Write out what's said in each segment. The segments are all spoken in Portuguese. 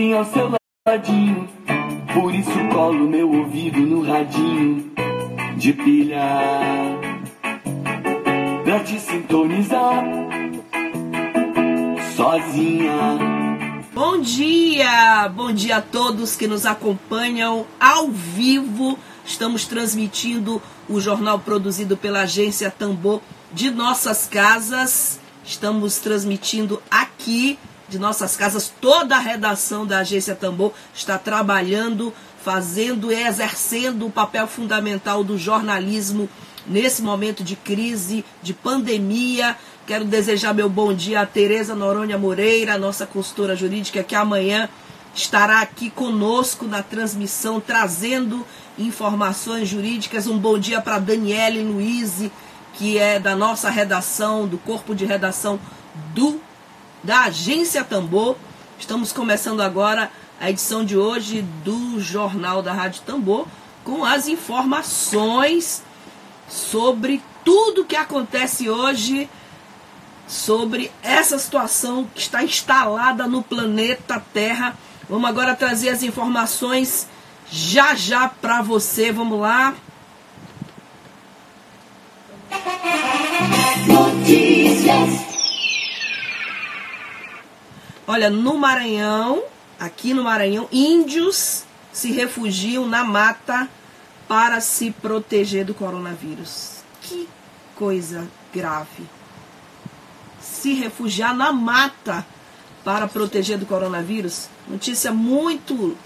Assim ao seu ladinho. Por isso colo meu ouvido no radinho de pilha. Pra te sintonizar sozinha. Bom dia! Bom dia a todos que nos acompanham ao vivo. Estamos transmitindo o jornal produzido pela agência Tambor de nossas casas. Estamos transmitindo aqui de nossas casas. Toda a redação da agência Tambor está trabalhando, fazendo e exercendo o papel fundamental do jornalismo nesse momento de crise, de pandemia. Quero desejar meu bom dia a Tereza Noronha Moreira, nossa consultora jurídica, que amanhã estará aqui conosco na transmissão, trazendo informações jurídicas. Um bom dia para Daniele Luiz, que é da nossa redação, do corpo de redação do da Agência Tambor. Estamos começando agora a edição de hoje do Jornal da Rádio Tambor com as informações sobre tudo que acontece hoje sobre essa situação que está instalada no planeta Terra. Vamos agora trazer as informações já já para você. Vamos lá. Notícias. Olha, no Maranhão, aqui no Maranhão, índios se refugiam na mata para se proteger do coronavírus. Que coisa grave. Se refugiar na mata para proteger do coronavírus. Notícia muito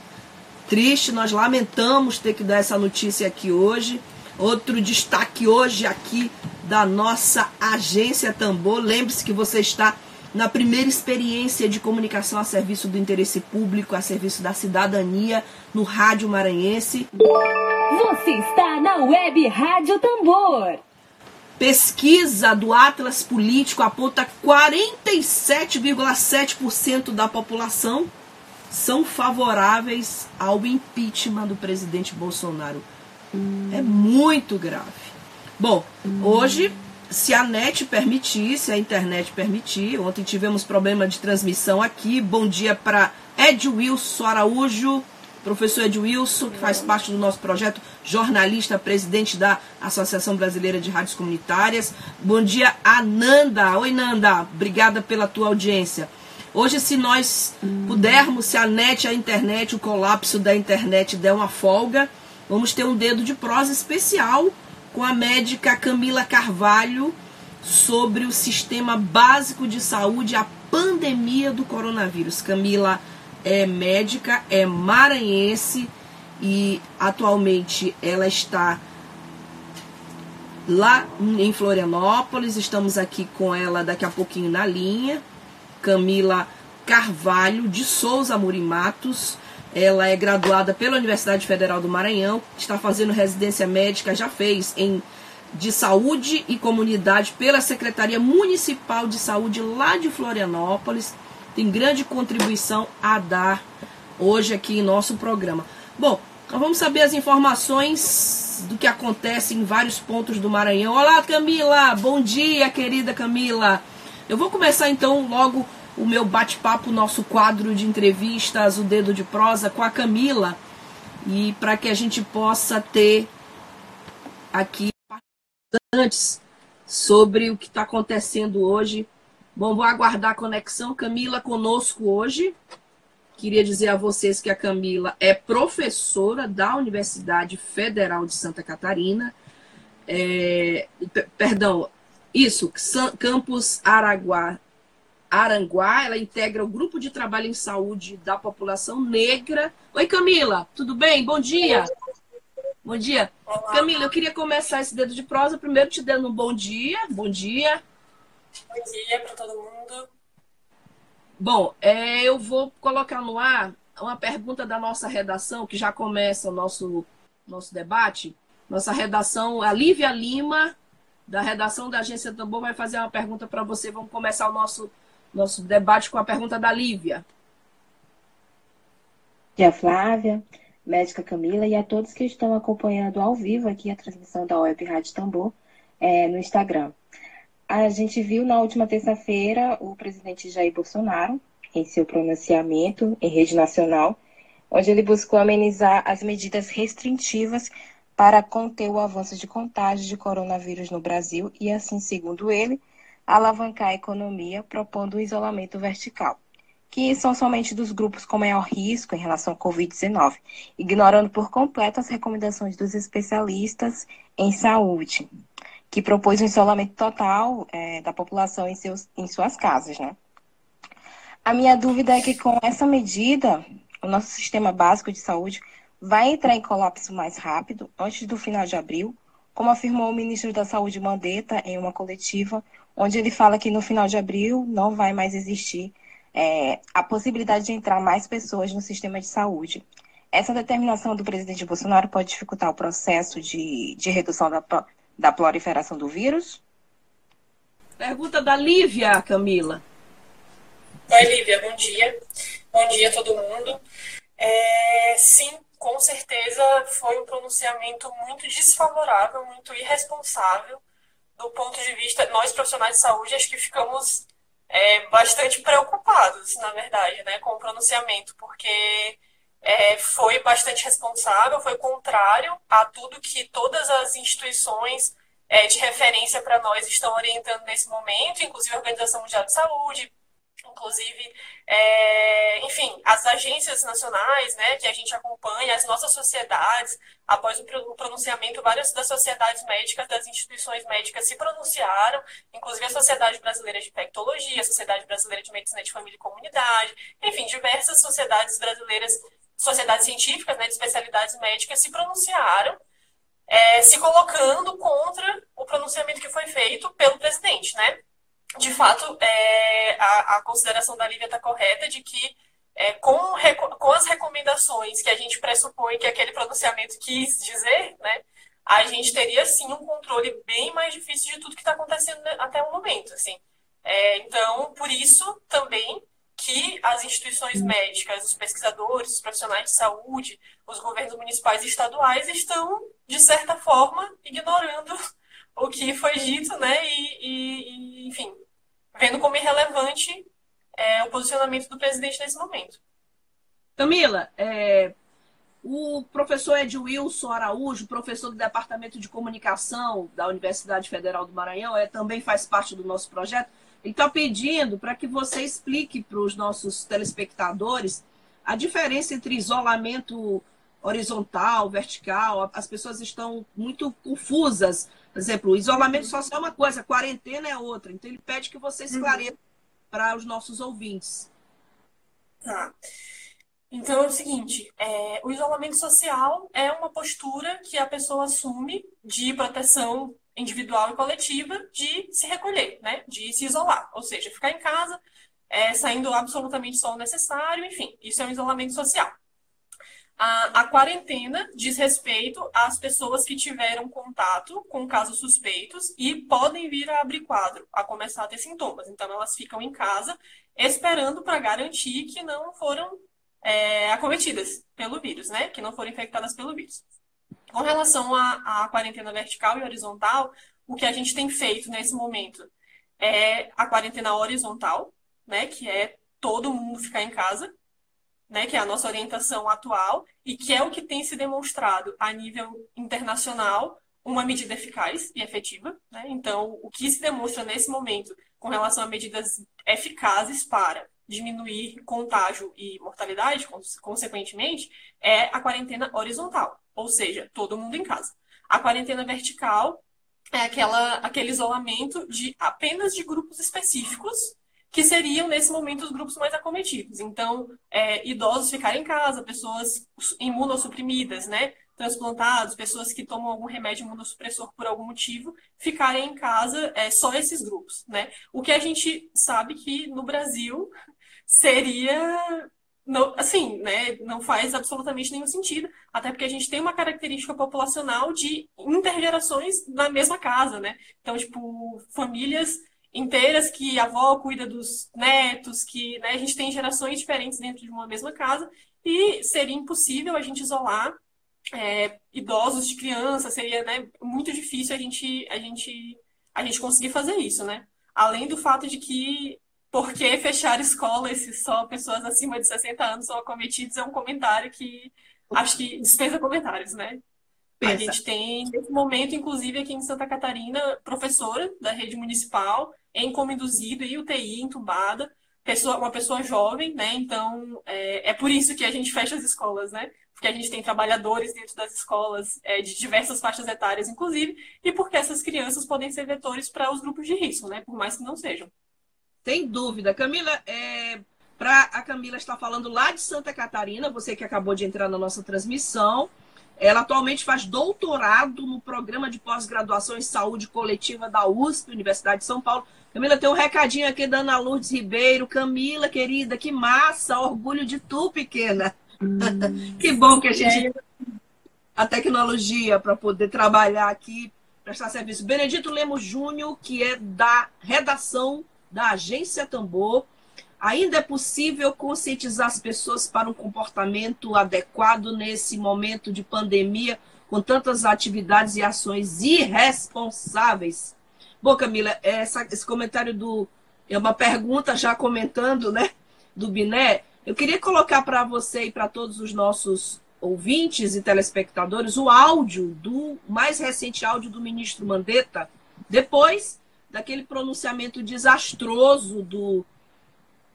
triste, nós lamentamos ter que dar essa notícia aqui hoje. Outro destaque hoje aqui da nossa agência Tambor. Lembre-se que você está na primeira experiência de comunicação a serviço do interesse público, a serviço da cidadania, no Rádio Maranhense. Você está na Web Rádio Tambor. Pesquisa do Atlas Político aponta 47,7% da população são favoráveis ao impeachment do presidente Bolsonaro. É muito grave. Bom, hoje se a net permitir, se a internet permitir. Ontem tivemos problema de transmissão aqui. Bom dia para Ed Wilson Araújo, professor Ed Wilson, que faz parte do nosso projeto, jornalista, presidente da Associação Brasileira de Rádios Comunitárias. Bom dia a Nanda. Oi, Nanda. Obrigada pela tua audiência. Hoje, se nós pudermos, se a net, a internet, o colapso da internet der uma folga, vamos ter um dedo de prosa especial com a médica Camila Carvalho sobre o sistema básico de saúde, a pandemia do coronavírus. Camila é médica, é maranhense e atualmente ela está lá em Florianópolis. Estamos aqui com ela daqui a pouquinho na linha. Camila Carvalho de Souza Murimatos. Ela é graduada pela Universidade Federal do Maranhão, está fazendo residência médica, já fez em de Saúde e Comunidade pela Secretaria Municipal de Saúde lá de Florianópolis. Tem grande contribuição a dar hoje aqui em nosso programa. Bom, então vamos saber as informações do que acontece em vários pontos do Maranhão. Olá, Camila! Bom dia, querida Camila! Eu vou começar então logo o meu bate-papo, nosso quadro de entrevistas, o Dedo de Prosa, com a Camila, e para que a gente possa ter aqui antes sobre o que está acontecendo hoje. Bom, vou aguardar a conexão. Camila conosco hoje. Queria dizer a vocês que a Camila é professora da Universidade Federal de Santa Catarina. É, perdão, isso, Campus Araguá, Aranguá, ela integra o grupo de trabalho em saúde da população negra. Oi, Camila, tudo bem? Bom dia. Bom dia. Olá. Camila, eu queria começar esse dedo de prosa primeiro te dando um bom dia. Bom dia. Bom dia para todo mundo. Bom, é, eu vou colocar no ar uma pergunta da nossa redação, que já começa o nosso, nosso debate. Nossa redação, a Lívia Lima, da redação da Agência Tambor, vai fazer uma pergunta para você. Vamos começar o nosso, nosso debate com a pergunta da Lívia. Tia Flávia, médica Camila e a todos que estão acompanhando ao vivo aqui a transmissão da Web Rádio Tambor é, no Instagram. A gente viu na última terça-feira o presidente Jair Bolsonaro em seu pronunciamento em rede nacional, onde ele buscou amenizar as medidas restritivas para conter o avanço de contágio de coronavírus no Brasil e, assim, segundo ele, alavancar a economia, propondo o isolamento vertical, que são somente dos grupos com maior risco em relação ao Covid-19, ignorando por completo as recomendações dos especialistas em saúde, que propôs um isolamento total é, da população em, seus, em suas casas, né? A minha dúvida é que com essa medida, o nosso sistema básico de saúde vai entrar em colapso mais rápido, antes do final de abril, como afirmou o ministro da Saúde Mandetta em uma coletiva, onde ele fala que no final de abril não vai mais existir é, a possibilidade de entrar mais pessoas no sistema de saúde. Essa determinação do presidente Bolsonaro pode dificultar o processo de, de redução da, da proliferação do vírus? Pergunta da Lívia, Camila. Oi, Lívia, bom dia. Bom dia a todo mundo. É, sim, com certeza foi um pronunciamento muito desfavorável, muito irresponsável do ponto de vista, nós profissionais de saúde, acho que ficamos é, bastante preocupados, na verdade, né, com o pronunciamento, porque é, foi bastante responsável, foi contrário a tudo que todas as instituições é, de referência para nós estão orientando nesse momento, inclusive a Organização Mundial de Saúde, inclusive, é, enfim, as agências nacionais, né, que a gente acompanha, as nossas sociedades, após o pronunciamento, várias das sociedades médicas, das instituições médicas se pronunciaram, inclusive a Sociedade Brasileira de Infectologia, a Sociedade Brasileira de Medicina de Família e Comunidade, enfim, diversas sociedades brasileiras, sociedades científicas, né, de especialidades médicas, se pronunciaram, é, se colocando contra o pronunciamento que foi feito pelo presidente, né? De fato, é, a, a, consideração da Lívia está correta de que é, com, com as recomendações que a gente pressupõe que aquele pronunciamento quis dizer, né, a gente teria sim um controle bem mais difícil de tudo que está acontecendo até o momento. Assim. É, então, por isso também que as instituições médicas, os pesquisadores, os profissionais de saúde, os governos municipais e estaduais estão, de certa forma, ignorando o que foi dito, né? E, e, e enfim, vendo como irrelevante é, o posicionamento do presidente nesse momento. Camila, é, o professor Ed Wilson Araújo, professor do Departamento de Comunicação da Universidade Federal do Maranhão, é, também faz parte do nosso projeto. Ele está pedindo para que você explique para os nossos telespectadores a diferença entre isolamento horizontal, vertical. As pessoas estão muito confusas por exemplo, o isolamento social é uma coisa, a quarentena é outra. Então, ele pede que você esclareça uhum. para os nossos ouvintes. Tá. Então, é o seguinte: é, o isolamento social é uma postura que a pessoa assume de proteção individual e coletiva de se recolher, né? de se isolar. Ou seja, ficar em casa, é, saindo absolutamente só o necessário, enfim, isso é um isolamento social. A, a, quarentena diz respeito às pessoas que tiveram contato com casos suspeitos e podem vir a abrir quadro, a começar a ter sintomas. Então, elas ficam em casa esperando para garantir que não foram é, acometidas pelo vírus, né? Que não foram infectadas pelo vírus. Com relação à, à quarentena vertical e horizontal, o que a gente tem feito nesse momento é a quarentena horizontal, né? Que é todo mundo ficar em casa né, que é a nossa orientação atual e que é o que tem se demonstrado a nível internacional uma medida eficaz e efetiva. Né? Então, o que se demonstra nesse momento com relação a medidas eficazes para diminuir contágio e mortalidade, consequentemente, é a quarentena horizontal, ou seja, todo mundo em casa. A quarentena vertical é aquela, aquele isolamento de apenas de grupos específicos que seriam, nesse momento, os grupos mais acometidos. Então, é, idosos ficarem em casa, pessoas imunossuprimidas, né? transplantados, pessoas que tomam algum remédio imunossupressor por algum motivo, ficarem em casa, é só esses grupos, né? O que a gente sabe que no Brasil seria não, assim, né, não faz absolutamente nenhum sentido, até porque a gente tem uma característica populacional de intergerações na mesma casa, né? Então, tipo, famílias inteiras que a avó cuida dos netos, que né, a gente tem gerações diferentes dentro de uma mesma casa, e seria impossível a gente isolar é, idosos de criança, seria né, muito difícil a gente, a, gente, a gente conseguir fazer isso, né? Além do fato de que por que fechar escolas se só pessoas acima de 60 anos são acometidas é um comentário que acho que dispensa comentários, né? A gente tem, nesse momento, inclusive aqui em Santa Catarina, professora da rede municipal em coma induzido e UTI entubada, pessoa, uma pessoa jovem, né? Então, é, é por isso que a gente fecha as escolas, né? Porque a gente tem trabalhadores dentro das escolas é, de diversas faixas etárias, inclusive, e porque essas crianças podem ser vetores para os grupos de risco, né? Por mais que não sejam. Sem dúvida. Camila, é, para a Camila estar falando lá de Santa Catarina, você que acabou de entrar na nossa transmissão, ela atualmente faz doutorado no programa de pós-graduação em saúde coletiva da USP, Universidade de São Paulo. Camila, tem um recadinho aqui da Ana Lourdes Ribeiro. Camila, querida, que massa, orgulho de tu, pequena. Hum, que bom que a gente a tecnologia para poder trabalhar aqui, prestar serviço. Benedito Lemos Júnior, que é da redação da Agência Tambor. Ainda é possível conscientizar as pessoas para um comportamento adequado nesse momento de pandemia, com tantas atividades e ações irresponsáveis? Bom, Camila, essa, esse comentário do. É uma pergunta já comentando, né? Do Biné. Eu queria colocar para você e para todos os nossos ouvintes e telespectadores o áudio do mais recente áudio do ministro Mandetta, depois daquele pronunciamento desastroso do,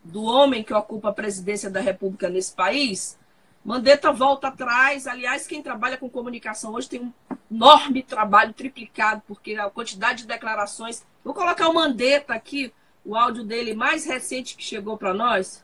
do homem que ocupa a presidência da República nesse país, Mandetta volta atrás. Aliás, quem trabalha com comunicação hoje tem um enorme trabalho triplicado, porque a quantidade de declarações. Vou colocar o Mandetta aqui, o áudio dele mais recente que chegou para nós.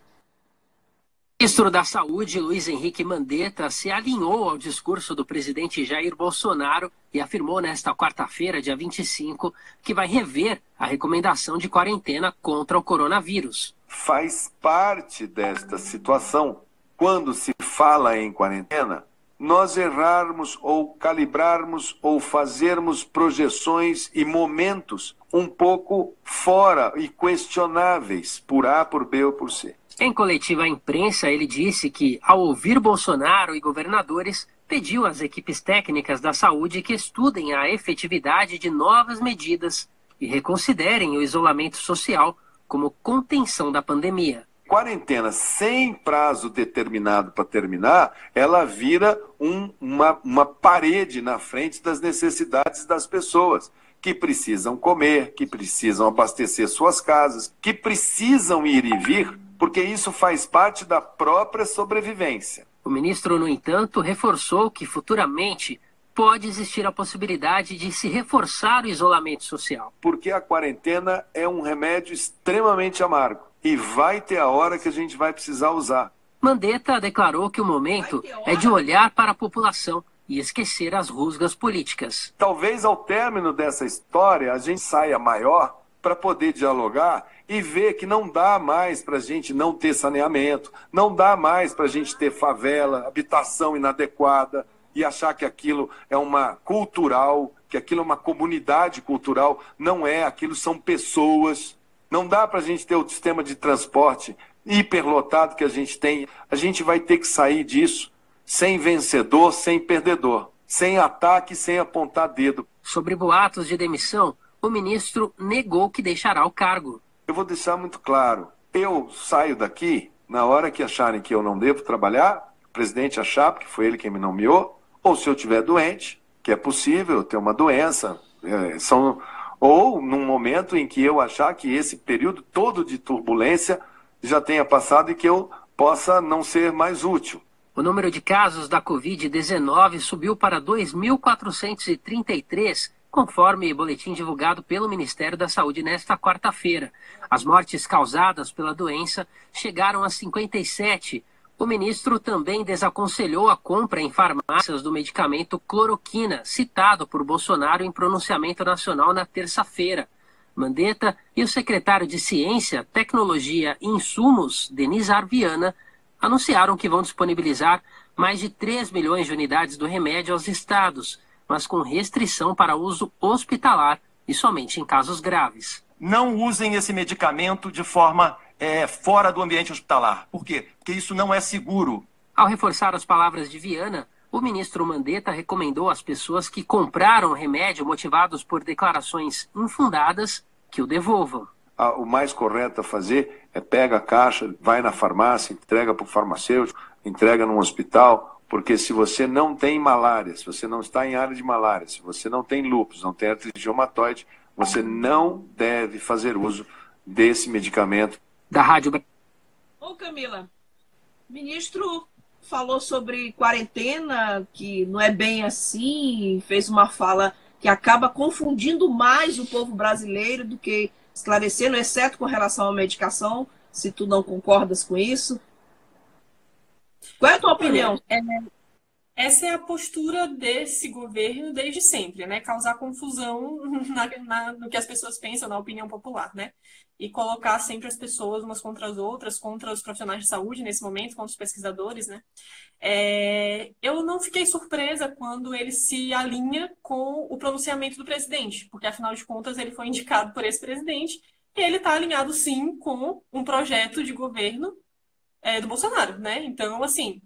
Ministro da Saúde, Luiz Henrique Mandetta, se alinhou ao discurso do presidente Jair Bolsonaro e afirmou nesta quarta-feira, dia 25, que vai rever a recomendação de quarentena contra o coronavírus. Faz parte desta situação, quando se fala em quarentena, nós errarmos ou calibrarmos ou fazermos projeções e momentos um pouco fora e questionáveis por A, por B ou por C. Em coletiva à imprensa, ele disse que, ao ouvir Bolsonaro e governadores, pediu às equipes técnicas da saúde que estudem a efetividade de novas medidas e reconsiderem o isolamento social como contenção da pandemia. Quarentena sem prazo determinado para terminar, ela vira um, uma, uma parede na frente das necessidades das pessoas que precisam comer, que precisam abastecer suas casas, que precisam ir e vir porque isso faz parte da própria sobrevivência. O ministro, no entanto, reforçou que futuramente pode existir a possibilidade de se reforçar o isolamento social. Porque a quarentena é um remédio extremamente amargo e vai ter a hora que a gente vai precisar usar. Mandetta declarou que o momento é de olhar para a população e esquecer as rusgas políticas. Talvez ao término dessa história a gente saia maior para poder dialogar e ver que não dá mais para a gente não ter saneamento, não dá mais para a gente ter favela, habitação inadequada e achar que aquilo é uma cultural, que aquilo é uma comunidade cultural. Não é, aquilo são pessoas. Não dá para a gente ter o sistema de transporte hiperlotado que a gente tem. A gente vai ter que sair disso sem vencedor, sem perdedor, sem ataque, sem apontar dedo. Sobre boatos de demissão, o ministro negou que deixará o cargo. Eu vou deixar muito claro. Eu saio daqui na hora que acharem que eu não devo trabalhar, o presidente achar, porque foi ele quem me nomeou, ou se eu estiver doente, que é possível ter uma doença, é, são, ou num momento em que eu achar que esse período todo de turbulência já tenha passado e que eu possa não ser mais útil. O número de casos da Covid-19 subiu para 2.433 conforme boletim divulgado pelo Ministério da Saúde nesta quarta-feira. As mortes causadas pela doença chegaram a 57, O ministro também desaconselhou a compra em farmácias do medicamento cloroquina, citado por Bolsonaro em pronunciamento nacional na terça-feira. Mandetta e o secretário de Ciência, Tecnologia e Insumos, Denis Arviana, anunciaram que vão disponibilizar mais de 3 milhões de unidades do remédio aos estados, mas com restrição para uso hospitalar e somente em casos graves. Não usem esse medicamento de forma é, fora do ambiente hospitalar. Por quê? Porque isso não é seguro. Ao reforçar as palavras de Viana, o ministro Mandetta recomendou às pessoas que compraram o remédio motivados por declarações infundadas que o devolvam. Ah, o mais correto a fazer é pega a caixa, vai na farmácia, entrega para o farmacêutico, entrega num hospital, porque se você não tem malária, se você não está em área de malária, se você não tem lúpus, não tem artrite reumatoide, você não deve fazer uso desse medicamento. Da Rádio Ô Camila, o ministro falou sobre quarentena, que não é bem assim, fez uma fala que acaba confundindo mais o povo brasileiro do que esclarecendo, exceto com relação à medicação, se tu não concordas com isso. Qual é a tua opinião? É, essa é a postura desse governo desde sempre, né? Causar confusão na, na, no que as pessoas pensam, na opinião popular, né? E colocar sempre as pessoas umas contra as outras, contra os profissionais de saúde nesse momento, contra os pesquisadores, né? É, eu não fiquei surpresa quando ele se alinha com o pronunciamento do presidente, porque afinal de contas ele foi indicado por esse presidente e ele está alinhado sim com um projeto de governo é, do Bolsonaro, né? Então, assim,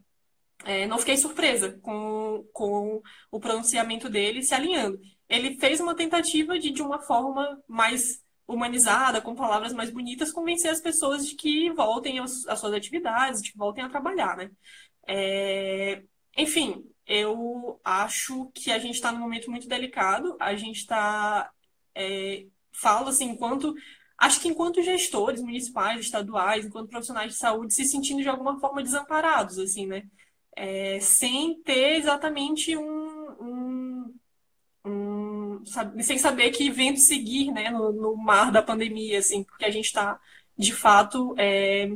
é, não fiquei surpresa com, com o pronunciamento dele se alinhando. Ele fez uma tentativa de, de uma forma mais humanizada, com palavras mais bonitas, convencer as pessoas de que voltem às, suas atividades, de que voltem a trabalhar, né? É, enfim, eu acho que a gente está num momento muito delicado. A gente está, é, falo assim, enquanto acho que enquanto gestores municipais, estaduais, enquanto profissionais de saúde, se sentindo de alguma forma desamparados, assim, né? É, sem ter exatamente um, um, um sem saber que vento seguir, né, no, no, mar da pandemia, assim, porque a gente está, de fato, é,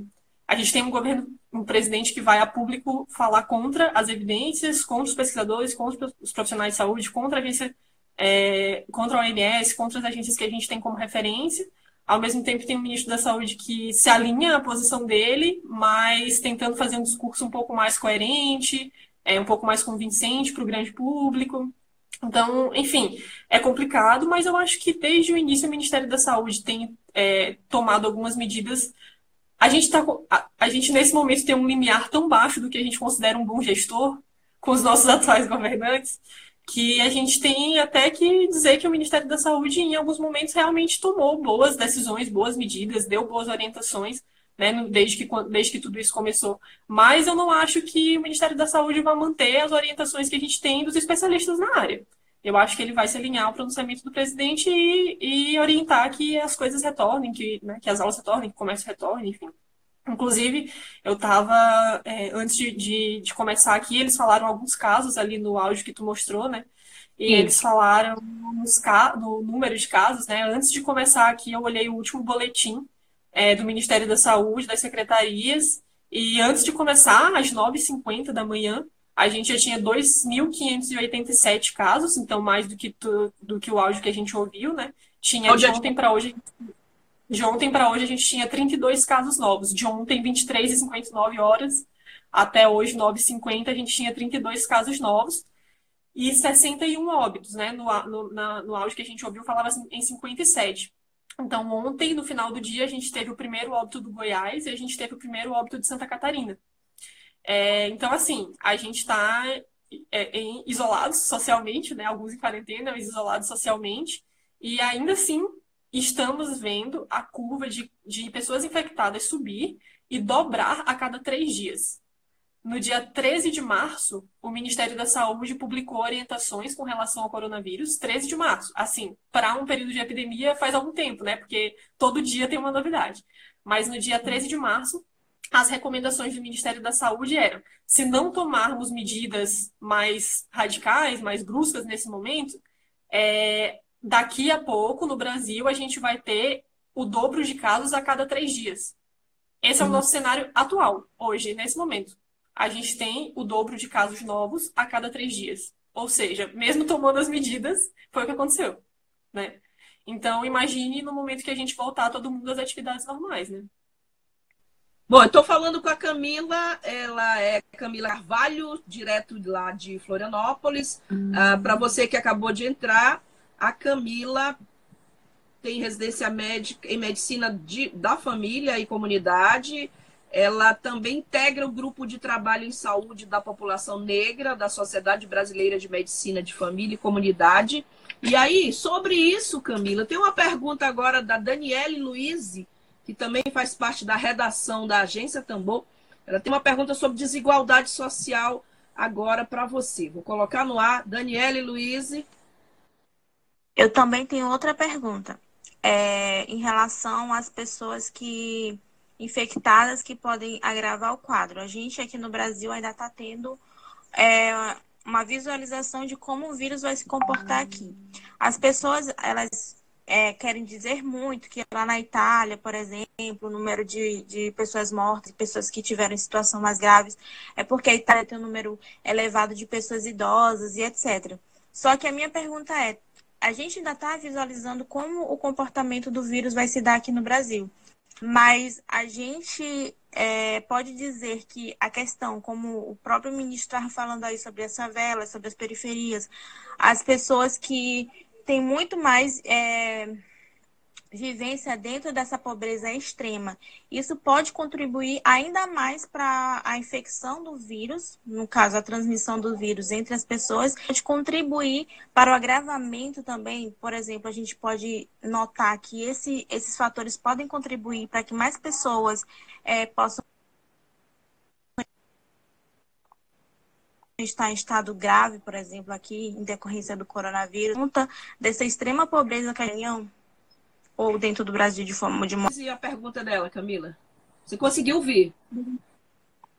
a gente tem um governo, um presidente que vai a público falar contra as evidências, contra os pesquisadores, contra os profissionais de saúde, contra a agência, é, contra a OMS, contra as agências que a gente tem como referência, ao mesmo tempo, tem um ministro da Saúde que se alinha à posição dele, mas tentando fazer um discurso um pouco mais coerente, é, um pouco mais convincente para o grande público. Então, enfim, é complicado, mas eu acho que desde o início o Ministério da Saúde tem é, tomado algumas medidas. A gente, tá, a, a gente, nesse momento, tem um limiar tão baixo do que a gente considera um bom gestor com os nossos atuais governantes, que a gente tem até que dizer que o Ministério da Saúde, em alguns momentos, realmente tomou boas decisões, boas medidas, deu boas orientações, né, desde, que, desde que tudo isso começou. Mas eu não acho que o Ministério da Saúde vai manter as orientações que a gente tem dos especialistas na área. Eu acho que ele vai se alinhar ao pronunciamento do presidente e, e orientar que as coisas retornem, que, né, que as aulas retornem, que o comércio retorne, enfim. Inclusive, eu estava, é, antes de, de, de, começar aqui, eles falaram alguns casos ali no áudio que tu mostrou, né? E Sim. eles falaram nos, no número de casos, né? Antes de começar aqui, eu olhei o último boletim é, do Ministério da Saúde, das secretarias, e antes de começar, às 9h50 da manhã, a gente já tinha 2.587 casos, então mais do que, tu, do que o áudio que a gente ouviu, né? Tinha de ontem para hoje de ontem para hoje a gente tinha 32 casos novos. De ontem, 23 e 59 horas, até hoje, 9 e 50, a gente tinha 32 casos novos e 61 óbitos, né? No, no, na, no áudio que a gente ouviu falava em 57. Então, ontem, no final do dia, a gente teve o primeiro óbito do Goiás e a gente teve o primeiro óbito de Santa Catarina. É, então, assim, a gente está é, isolados socialmente, né? Alguns em quarentena, mas isolados socialmente. E ainda assim, estamos vendo a curva de, de pessoas infectadas subir e dobrar a cada três dias. No dia 13 de março, o Ministério da Saúde publicou orientações com relação ao coronavírus, 13 de março. Assim, para um período de epidemia faz algum tempo, né? Porque todo dia tem uma novidade. Mas no dia 13 de março, as recomendações do Ministério da Saúde eram: se não tomarmos medidas mais radicais, mais bruscas nesse momento, é, daqui a pouco, no Brasil, a gente vai ter o dobro de casos a cada três dias. Esse é o uhum. nosso cenário atual, hoje, nesse momento. a gente tem o dobro de casos novos a cada três dias. Ou seja, mesmo tomando as medidas, foi o que aconteceu, né? Então, imagine no momento que a gente voltar todo mundo às atividades normais, né? Bom, eu estou falando com a Camila, ela é Camila Carvalho, direto lá de Florianópolis. Uhum. Ah, Para você que acabou de entrar, a Camila tem residência médica em medicina de, da família e comunidade. Ela também integra o grupo de trabalho em saúde da população negra da Sociedade Brasileira de Medicina de Família e Comunidade. E aí, sobre isso, Camila, tem uma pergunta agora da Daniele Luiz, que também faz parte da redação da Agência Tambor. Ela tem uma pergunta sobre desigualdade social agora para você. Vou colocar no ar. Daniele Luiz. Eu também tenho outra pergunta. É, em relação às pessoas que infectadas que podem agravar o quadro. A gente aqui no Brasil ainda está tendo é, uma visualização de como o vírus vai se comportar aqui. As pessoas, elas é, querem dizer muito que lá na Itália, por exemplo, o número de, de pessoas mortas, pessoas que tiveram situação mais graves, é porque a Itália tem um número elevado de pessoas idosas e etc. Só que a minha pergunta é, a gente ainda está visualizando como o comportamento do vírus vai se dar aqui no Brasil. Mas a gente é, pode dizer que a questão, como o próprio ministro estava falando aí sobre as favelas, sobre as periferias, as pessoas que têm muito mais é, vivência dentro dessa pobreza extrema. Isso pode contribuir ainda mais para a infecção do vírus, no caso, a transmissão do vírus entre as pessoas, pode contribuir para o agravamento também. Por exemplo, a gente pode notar que esse, esses fatores podem contribuir para que mais pessoas é, possam estar em estado grave, por exemplo, aqui em decorrência do coronavírus, conta dessa extrema pobreza que a gente ou dentro do Brasil de forma de E a pergunta dela, Camila? Você conseguiu ouvir?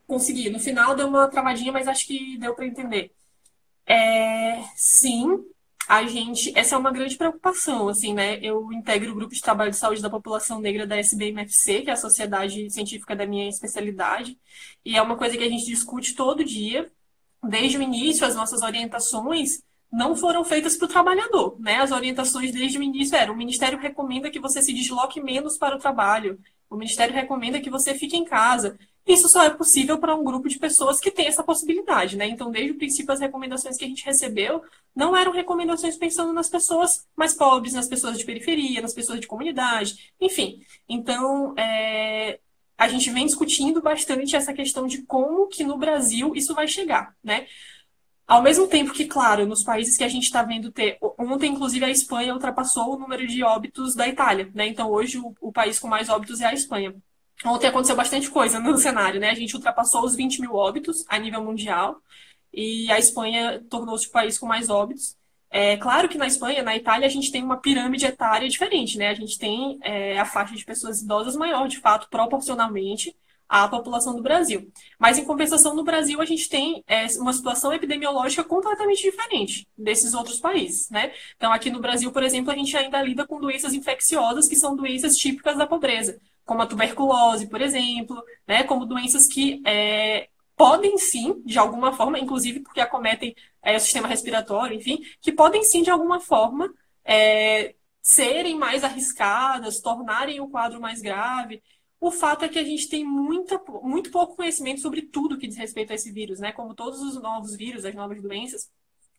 Consegui. No final deu uma travadinha, mas acho que deu para entender. É, sim, a gente. Essa é uma grande preocupação, assim, né? Eu integro o grupo de trabalho de saúde da população negra da SBMFC, que é a sociedade científica da minha especialidade, e é uma coisa que a gente discute todo dia. Desde o início, as nossas orientações não foram feitas para o trabalhador. Né? As orientações desde o início eram: o Ministério recomenda que você se desloque menos para o trabalho, o Ministério recomenda que você fique em casa. Isso só é possível para um grupo de pessoas que tem essa possibilidade, né? Então, desde o princípio, as recomendações que a gente recebeu não eram recomendações pensando nas pessoas mais pobres, nas pessoas de periferia, nas pessoas de comunidade, enfim. Então, é, a gente vem discutindo bastante essa questão de como que no Brasil isso vai chegar, né? Ao mesmo tempo que, claro, nos países que a gente está vendo ter. Ontem, inclusive, a Espanha ultrapassou o número de óbitos da Itália, né? Então, hoje, o, o país com mais óbitos é a Espanha. Ontem aconteceu bastante coisa no cenário, né? A gente ultrapassou os 20 mil óbitos a nível mundial e a Espanha tornou-se o país com mais óbitos. É claro que na Espanha, na Itália, a gente tem uma pirâmide etária diferente, né? A gente tem é, a faixa de pessoas idosas maior, de fato, proporcionalmente à população do Brasil. Mas, em compensação, no Brasil, a gente tem é, uma situação epidemiológica completamente diferente desses outros países, né? Então, aqui no Brasil, por exemplo, a gente ainda lida com doenças infecciosas que são doenças típicas da pobreza, como a tuberculose, por exemplo, né? Como doenças que é, podem sim, de alguma forma, inclusive porque acometem é, o sistema respiratório, enfim, que podem sim, de alguma forma, é, serem mais arriscadas, tornarem o quadro mais grave. O fato é que a gente tem muita, muito pouco conhecimento sobre tudo que diz respeito a esse vírus, né? Como todos os novos vírus, as novas doenças,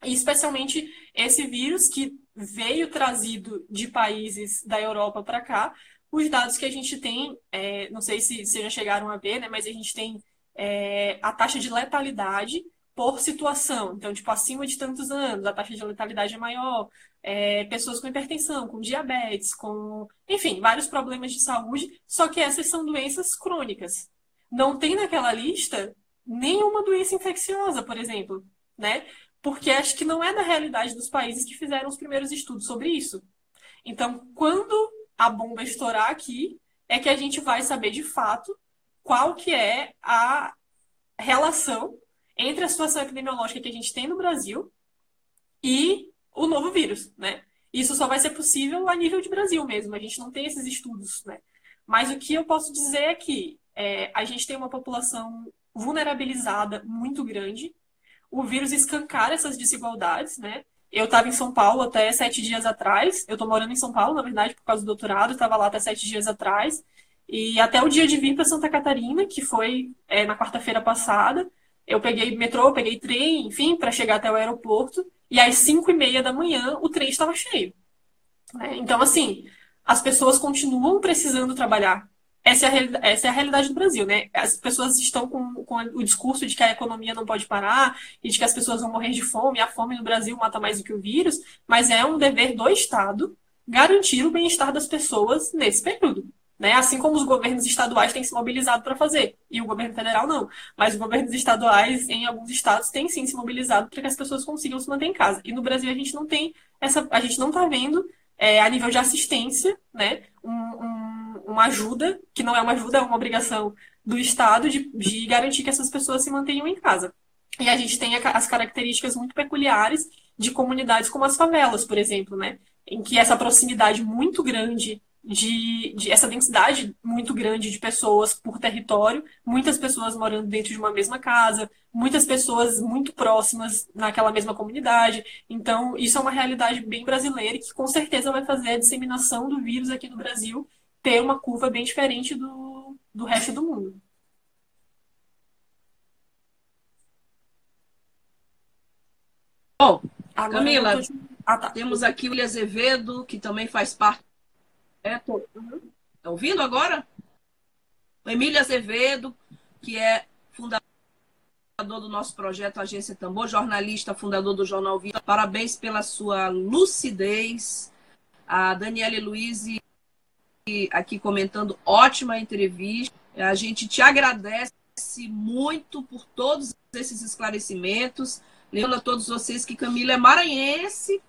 e especialmente esse vírus que veio trazido de países da Europa para cá. Os dados que a gente tem, é, não sei se, se já chegaram a ver, né? Mas a gente tem é, a taxa de letalidade por situação. Então, tipo, acima de tantos anos, a taxa de letalidade é maior. É, pessoas com hipertensão, com diabetes, com, enfim, vários problemas de saúde, só que essas são doenças crônicas. Não tem naquela lista nenhuma doença infecciosa, por exemplo, né? Porque acho que não é da realidade dos países que fizeram os primeiros estudos sobre isso. Então, quando a bomba estourar aqui, é que a gente vai saber de fato qual que é a relação entre a situação epidemiológica que a gente tem no Brasil e o novo vírus, né? Isso só vai ser possível a nível de Brasil mesmo. A gente não tem esses estudos, né? Mas o que eu posso dizer é que é, a gente tem uma população vulnerabilizada muito grande. O vírus escancara essas desigualdades, né? Eu estava em São Paulo até sete dias atrás. Eu estou morando em São Paulo, na verdade, por causa do doutorado. Estava lá até sete dias atrás. E até o dia de vir para Santa Catarina, que foi é, na quarta-feira passada, eu peguei metrô, peguei trem, enfim, para chegar até o aeroporto. E às cinco e meia da manhã, o trem estava cheio. Né? Então, assim, as pessoas continuam precisando trabalhar. Essa é, a, essa é a realidade do Brasil, né? As pessoas estão com, com o discurso de que a economia não pode parar e de que as pessoas vão morrer de fome. A fome no Brasil mata mais do que o vírus, mas é um dever do Estado garantir o bem-estar das pessoas nesse período. Né? Assim como os governos estaduais têm se mobilizado para fazer, e o governo federal não. Mas os governos estaduais, em alguns estados, têm sim se mobilizado para que as pessoas consigam se manter em casa. E no Brasil a gente não tem essa. A gente não está vendo, é, a nível de assistência, né, um, um, uma ajuda, que não é uma ajuda, é uma obrigação do Estado de, de garantir que essas pessoas se mantenham em casa. E a gente tem as características muito peculiares de comunidades como as favelas, por exemplo, né? Em que essa proximidade muito grande de, de, essa densidade muito grande de pessoas por território, muitas pessoas morando dentro de uma mesma casa, muitas pessoas muito próximas naquela mesma comunidade. Então, isso é uma realidade bem brasileira e que com certeza vai fazer a disseminação do vírus aqui no Brasil ter uma curva bem diferente do, do resto do mundo. Bom, Agora Camila, tô... ah, tá. temos aqui o Azevedo, que também faz parte é, tô. Tá ouvindo agora? O Emílio Azevedo, que é fundador do nosso projeto Agência Tambor, jornalista, fundador do Jornal Vida. Parabéns pela sua lucidez. A Daniele Luiz aqui comentando, ótima entrevista. A gente te agradece muito por todos esses esclarecimentos. Lembrando a todos vocês que Camila é maranhense.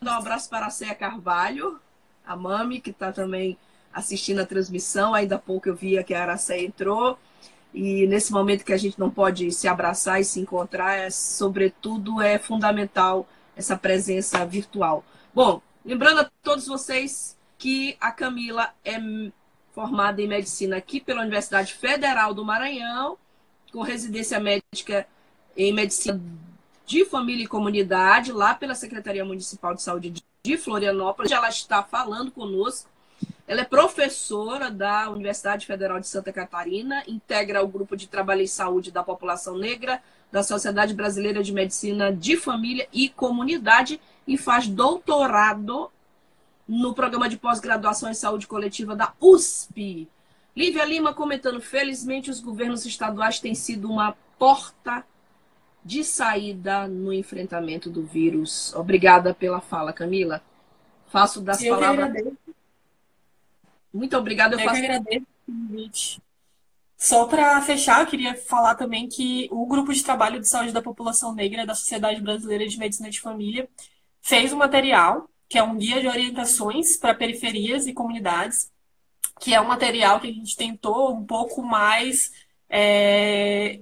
Um abraço para a Céia Carvalho a Mami, que está também assistindo a transmissão. Ainda há pouco eu via que a Aracé entrou. E nesse momento que a gente não pode se abraçar e se encontrar, é, sobretudo é fundamental essa presença virtual. Bom, lembrando a todos vocês que a Camila é formada em medicina aqui pela Universidade Federal do Maranhão, com residência médica em medicina de família e comunidade, lá pela Secretaria Municipal de Saúde de Florianópolis. Ela está falando conosco. Ela é professora da Universidade Federal de Santa Catarina, integra o grupo de trabalho em saúde da população negra da Sociedade Brasileira de Medicina de Família e Comunidade e faz doutorado no programa de pós-graduação em saúde coletiva da USP. Lívia Lima comentando: felizmente os governos estaduais têm sido uma porta de saída no enfrentamento do vírus. Obrigada pela fala, Camila. Faço das eu palavras. Muito obrigada. Eu, eu faço... que agradeço o convite. Só para fechar, eu queria falar também que o Grupo de Trabalho de Saúde da População Negra da Sociedade Brasileira de Medicina de Família fez um material, que é um guia de orientações para periferias e comunidades, que é um material que a gente tentou um pouco mais é,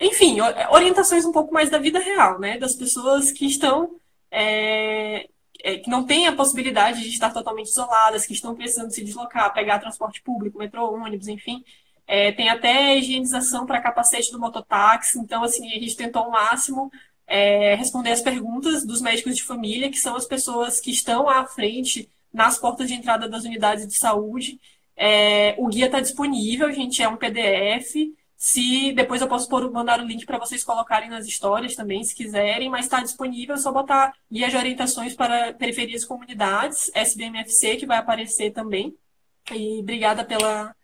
enfim, orientações um pouco mais da vida real, né? Das pessoas que estão. É, é, que não têm a possibilidade de estar totalmente isoladas, que estão precisando se deslocar, pegar transporte público, metrô, ônibus, enfim. É, tem até higienização para capacete do mototáxi. Então, assim, a gente tentou ao máximo é, responder as perguntas dos médicos de família, que são as pessoas que estão à frente nas portas de entrada das unidades de saúde. É, o guia está disponível, gente, é um PDF. Se depois eu posso pôr, mandar o link para vocês colocarem nas histórias também, se quiserem, mas está disponível, é só botar guia de orientações para periferias e comunidades, SBMFC, que vai aparecer também. E obrigada pela,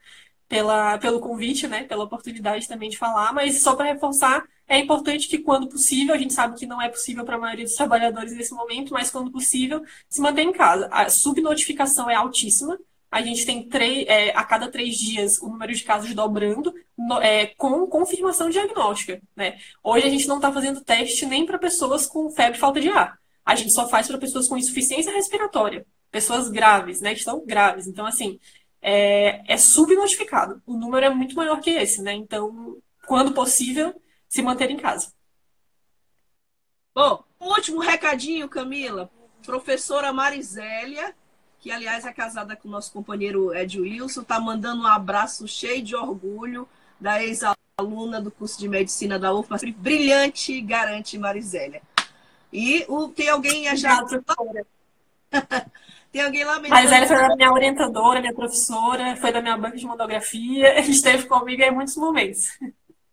pela, pelo convite, né, pela oportunidade também de falar, mas só para reforçar, é importante que quando possível, a gente sabe que não é possível para a maioria dos trabalhadores nesse momento, mas quando possível, se mantenha em casa. A subnotificação é altíssima, a gente tem três, é, a cada três dias o número de casos dobrando é, com confirmação diagnóstica. Né? Hoje a gente não está fazendo teste nem para pessoas com febre e falta de ar. A gente só faz para pessoas com insuficiência respiratória, pessoas graves, né, que estão graves. Então, assim, é, é subnotificado. O número é muito maior que esse, né? Então, quando possível, se manter em casa. Bom, último recadinho, Camila. Professora Marisélia que aliás é casada com o nosso companheiro Ed Wilson, está mandando um abraço cheio de orgulho da ex aluna do curso de medicina da UFMA, brilhante, garante Marisélia. E o, tem alguém já. tem alguém lá mesmo. Marisélia foi da minha orientadora, minha professora, foi da minha banca de monografia, esteve comigo em muitos momentos.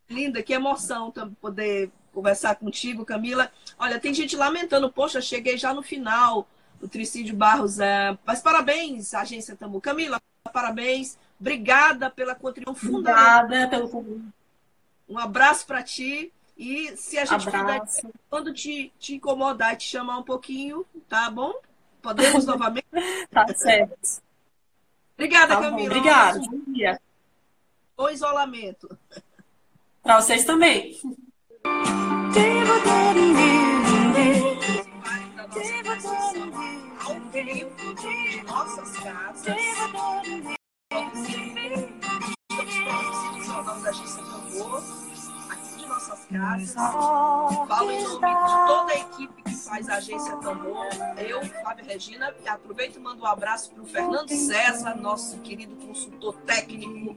Linda, que emoção poder conversar contigo, Camila. Olha, tem gente lamentando, poxa, cheguei já no final, o Tricídio Barros. É... Mas parabéns, agência Tamu. Camila, parabéns. Obrigada pela contribuição fundamental. Obrigada pelo convite. Um abraço para ti. E se a gente puder, quando te, te incomodar, te chamar um pouquinho, tá bom? Podemos novamente? tá certo. Obrigada, tá Camila. Obrigada. Bom dia. Bom isolamento. Para vocês também. Ao vivo de nossas casas. Da Agência aqui de nossas casas. Falo em nome de toda a equipe que faz a Agência Tambor. Eu, Flávia Regina, e aproveito e mando um abraço para o Fernando César, nosso querido consultor técnico,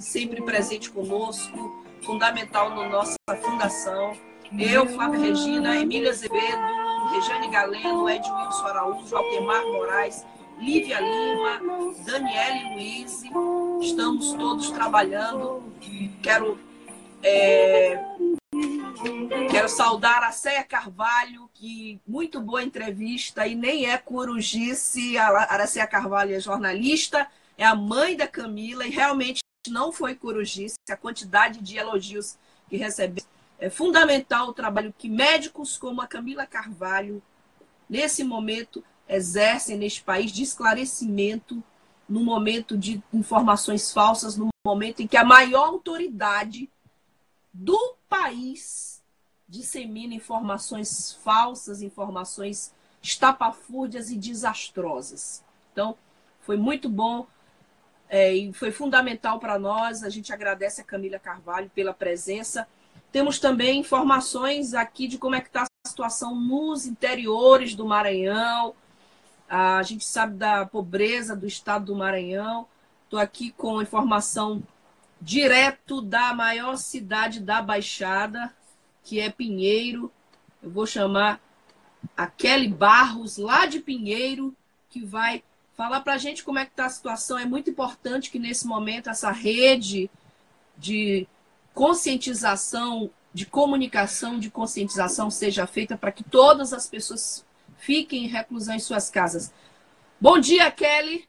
sempre presente conosco fundamental na nossa fundação. Eu, Flávia Regina, Emília Azevedo, Regiane Galeno, Ed Wilson Araújo, Altemar Moraes, Lívia Lima, Daniele Luiz, estamos todos trabalhando. Quero, é, quero saudar a Céia Carvalho, que muito boa entrevista e nem é corujice. A Aracéia Carvalho é jornalista, é a mãe da Camila e realmente não foi corujice, a quantidade de elogios que recebeu. É fundamental o trabalho que médicos como a Camila Carvalho, nesse momento, exercem neste país de esclarecimento, no momento de informações falsas, no momento em que a maior autoridade do país dissemina informações falsas, informações estapafúrdias e desastrosas. Então, foi muito bom é, e foi fundamental para nós. A gente agradece a Camila Carvalho pela presença. Temos também informações aqui de como é que está a situação nos interiores do Maranhão. A gente sabe da pobreza do estado do Maranhão. Estou aqui com informação direto da maior cidade da Baixada, que é Pinheiro. Eu vou chamar a Kelly Barros, lá de Pinheiro, que vai falar para a gente como é que está a situação. É muito importante que nesse momento essa rede de conscientização, de comunicação, de conscientização seja feita para que todas as pessoas fiquem em reclusão em suas casas. Bom dia, Kelly.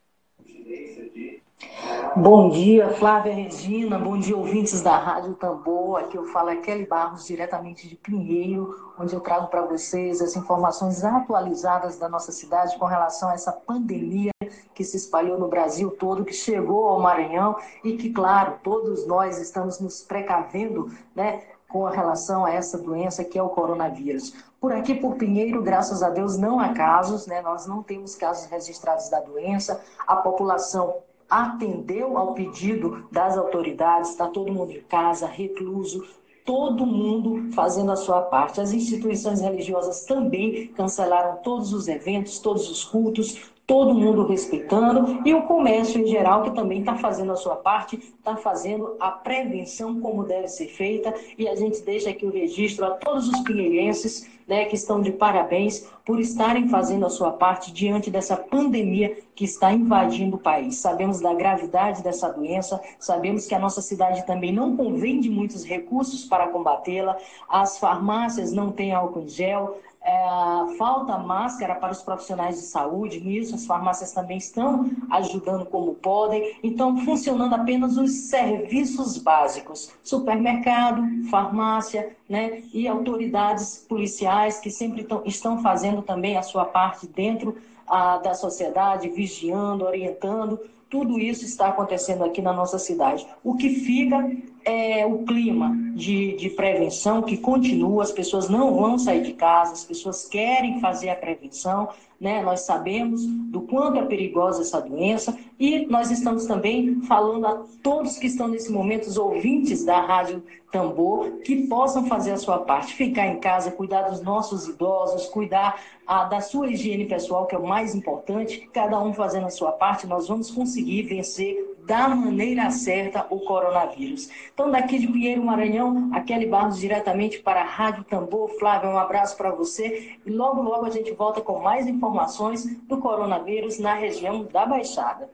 Bom dia, Flávia Regina. Bom dia, ouvintes da Rádio Tambor. Aqui eu falo é Kelly Barros, diretamente de Pinheiro, onde eu trago para vocês as informações atualizadas da nossa cidade com relação a essa pandemia que se espalhou no Brasil todo, que chegou ao Maranhão e que, claro, todos nós estamos nos precavendo, né? com relação a essa doença que é o coronavírus. Por aqui, por Pinheiro, graças a Deus, não há casos, né? nós não temos casos registrados da doença, a população atendeu ao pedido das autoridades, está todo mundo em casa, recluso, todo mundo fazendo a sua parte. As instituições religiosas também cancelaram todos os eventos, todos os cultos, todo mundo respeitando, e o comércio em geral, que também está fazendo a sua parte, está fazendo a prevenção como deve ser feita, e a gente deixa aqui o registro a todos os pinheirenses né, que estão de parabéns por estarem fazendo a sua parte diante dessa pandemia que está invadindo o país. Sabemos da gravidade dessa doença, sabemos que a nossa cidade também não convém de muitos recursos para combatê-la, as farmácias não têm álcool em gel, é, falta máscara para os profissionais de saúde, nisso as farmácias também estão ajudando como podem, então funcionando apenas os serviços básicos, supermercado, farmácia, né, e autoridades policiais que sempre tão, estão fazendo também a sua parte dentro a, da sociedade, vigiando, orientando, tudo isso está acontecendo aqui na nossa cidade. O que fica é o clima de, de prevenção que continua, as pessoas não vão sair de casa, as pessoas querem fazer a prevenção, né? Nós sabemos do quanto é perigosa essa doença e nós estamos também falando a todos que estão nesse momento, os ouvintes da Rádio Tambor, que possam fazer a sua parte, ficar em casa, cuidar dos nossos idosos, cuidar a, da sua higiene pessoal, que é o mais importante, cada um fazendo a sua parte, nós vamos conseguir vencer da maneira certa o coronavírus. Então, daqui de Pinheiro, Maranhão, a Kelly Barros diretamente para a Rádio Tambor. Flávio, um abraço para você e logo, logo a gente volta com mais informações do coronavírus na região da Baixada.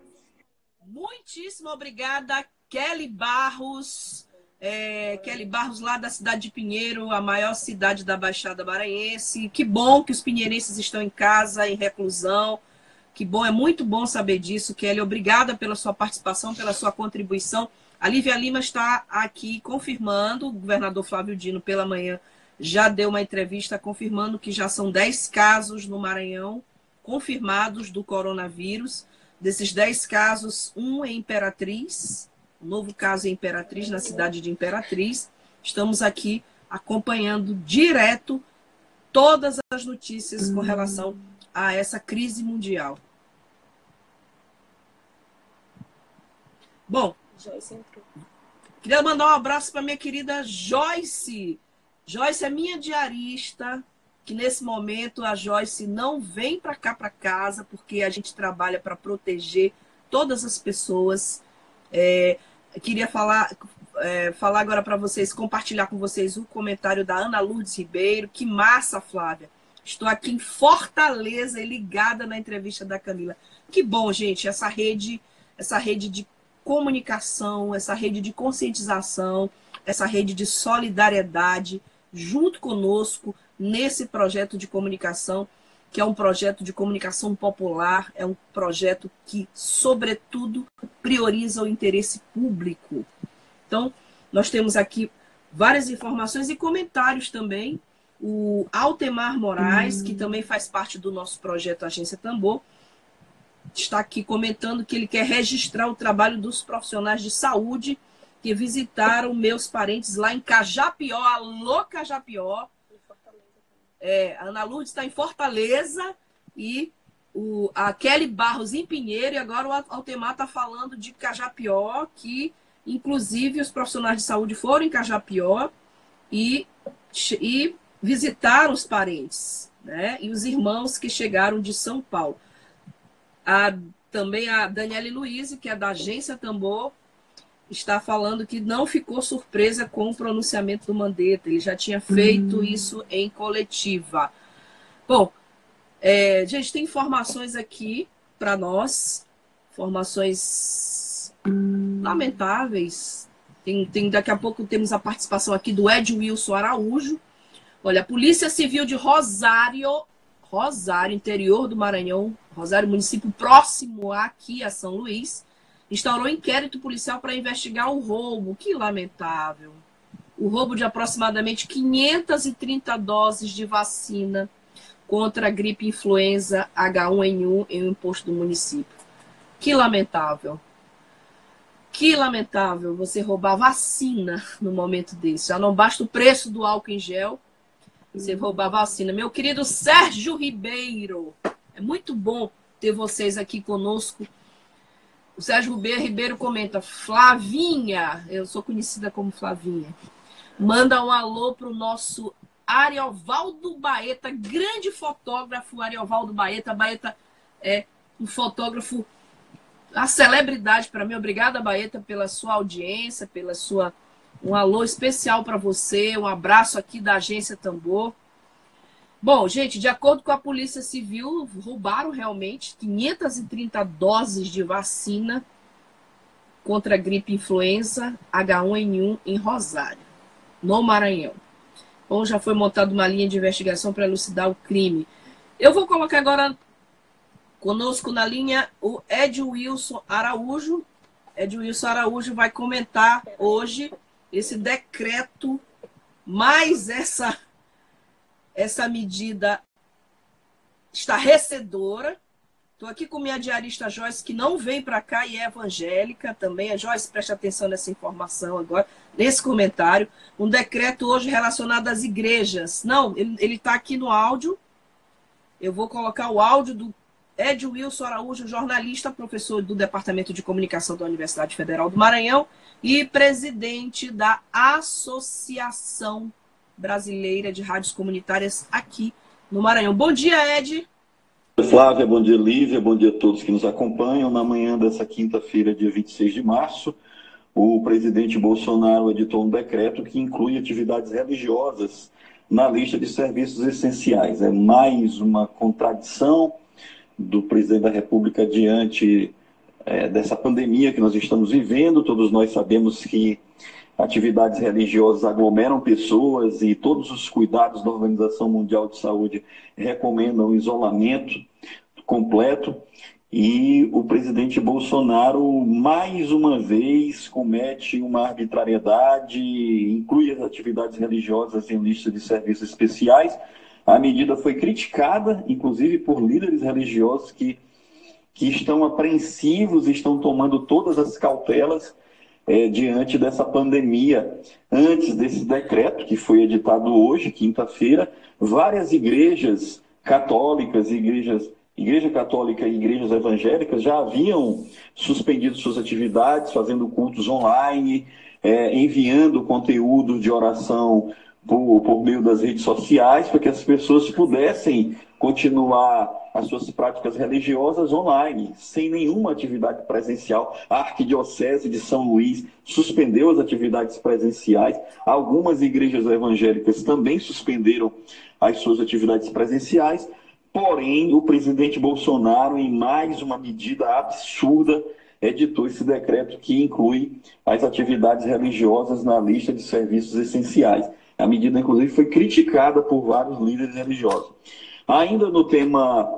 Muitíssimo obrigada, Kelly Barros. É, Kelly Barros, lá da cidade de Pinheiro, a maior cidade da Baixada Maranhense. Que bom que os pinheirenses estão em casa, em reclusão. Que bom, é muito bom saber disso, Kelly. Obrigada pela sua participação, pela sua contribuição. A Lívia Lima está aqui confirmando, o governador Flávio Dino, pela manhã, já deu uma entrevista confirmando que já são 10 casos no Maranhão confirmados do coronavírus. Desses 10 casos, um é Imperatriz, novo caso em Imperatriz, na cidade de Imperatriz. Estamos aqui acompanhando direto todas as notícias com relação a essa crise mundial. Bom, queria mandar um abraço para minha querida Joyce. Joyce é minha diarista, que nesse momento a Joyce não vem para cá para casa, porque a gente trabalha para proteger todas as pessoas. É, queria falar, é, falar agora para vocês, compartilhar com vocês o comentário da Ana Lourdes Ribeiro. Que massa, Flávia. Estou aqui em Fortaleza e ligada na entrevista da Camila. Que bom, gente, essa rede, essa rede de comunicação, essa rede de conscientização, essa rede de solidariedade junto conosco nesse projeto de comunicação, que é um projeto de comunicação popular, é um projeto que, sobretudo, prioriza o interesse público. Então, nós temos aqui várias informações e comentários também. O Altemar Moraes, que também faz parte do nosso projeto Agência Tambor, está aqui comentando que ele quer registrar o trabalho dos profissionais de saúde que visitaram meus parentes lá em Cajapió. Alô, Cajapió! É, a Ana Lourdes está em Fortaleza e o, a Kelly Barros em Pinheiro, e agora o Altemar está falando de Cajapió, que inclusive os profissionais de saúde foram em Cajapió e, e visitaram os parentes, né? E os irmãos que chegaram de São Paulo. A, também a Daniele Luiz, que é da agência Tambor, está falando que não ficou surpresa com o pronunciamento do Mandetta. Ele já tinha feito uhum. isso em coletiva. Bom, é, gente, tem informações aqui para nós, informações uhum. lamentáveis. Tem, tem, daqui a pouco temos a participação aqui do Ed Wilson Araújo. Olha, a Polícia Civil de Rosário, Rosário, interior do Maranhão, Rosário, município próximo aqui a São Luís, instaurou inquérito policial para investigar o roubo. Que lamentável. O roubo de aproximadamente 530 doses de vacina contra a gripe influenza H1N1 em um posto do município. Que lamentável. Que lamentável você roubar vacina no momento desse. Já não basta o preço do álcool em gel, você roubar vacina. Meu querido Sérgio Ribeiro, é muito bom ter vocês aqui conosco o Sérgio Ribeiro comenta: Flavinha, eu sou conhecida como Flavinha, manda um alô para o nosso Ariovaldo Baeta, grande fotógrafo Ariovaldo Baeta. Baeta é um fotógrafo, a celebridade para mim. Obrigada, Baeta, pela sua audiência, pela sua. Um alô especial para você, um abraço aqui da agência Tambor. Bom, gente, de acordo com a Polícia Civil, roubaram realmente 530 doses de vacina contra a gripe influenza H1N1 em Rosário, no Maranhão. Bom, já foi montada uma linha de investigação para elucidar o crime. Eu vou colocar agora conosco na linha o Ed Wilson Araújo. Ed Wilson Araújo vai comentar hoje esse decreto mais essa essa medida estarrecedora. Estou aqui com minha diarista Joyce, que não vem para cá e é evangélica também. A Joyce, preste atenção nessa informação agora, nesse comentário. Um decreto hoje relacionado às igrejas. Não, ele está aqui no áudio. Eu vou colocar o áudio do Ed Wilson Araújo, jornalista, professor do Departamento de Comunicação da Universidade Federal do Maranhão e presidente da Associação Brasileira de Rádios Comunitárias aqui no Maranhão. Bom dia, Ed. Flávia, bom dia Lívia, bom dia a todos que nos acompanham. Na manhã dessa quinta-feira, dia 26 de março, o presidente Bolsonaro editou um decreto que inclui atividades religiosas na lista de serviços essenciais. É mais uma contradição do presidente da República diante é, dessa pandemia que nós estamos vivendo. Todos nós sabemos que atividades religiosas aglomeram pessoas e todos os cuidados da Organização Mundial de Saúde recomendam isolamento completo. E o presidente Bolsonaro, mais uma vez, comete uma arbitrariedade, inclui as atividades religiosas em lista de serviços especiais. A medida foi criticada, inclusive, por líderes religiosos que, que estão apreensivos, estão tomando todas as cautelas é, diante dessa pandemia. Antes desse decreto, que foi editado hoje, quinta-feira, várias igrejas católicas, igrejas Igreja Católica e igrejas evangélicas já haviam suspendido suas atividades, fazendo cultos online, é, enviando conteúdo de oração por, por meio das redes sociais, para que as pessoas pudessem continuar as suas práticas religiosas online, sem nenhuma atividade presencial. A Arquidiocese de São Luís suspendeu as atividades presenciais. Algumas igrejas evangélicas também suspenderam as suas atividades presenciais. Porém, o presidente Bolsonaro, em mais uma medida absurda, editou esse decreto que inclui as atividades religiosas na lista de serviços essenciais. A medida, inclusive, foi criticada por vários líderes religiosos. Ainda no tema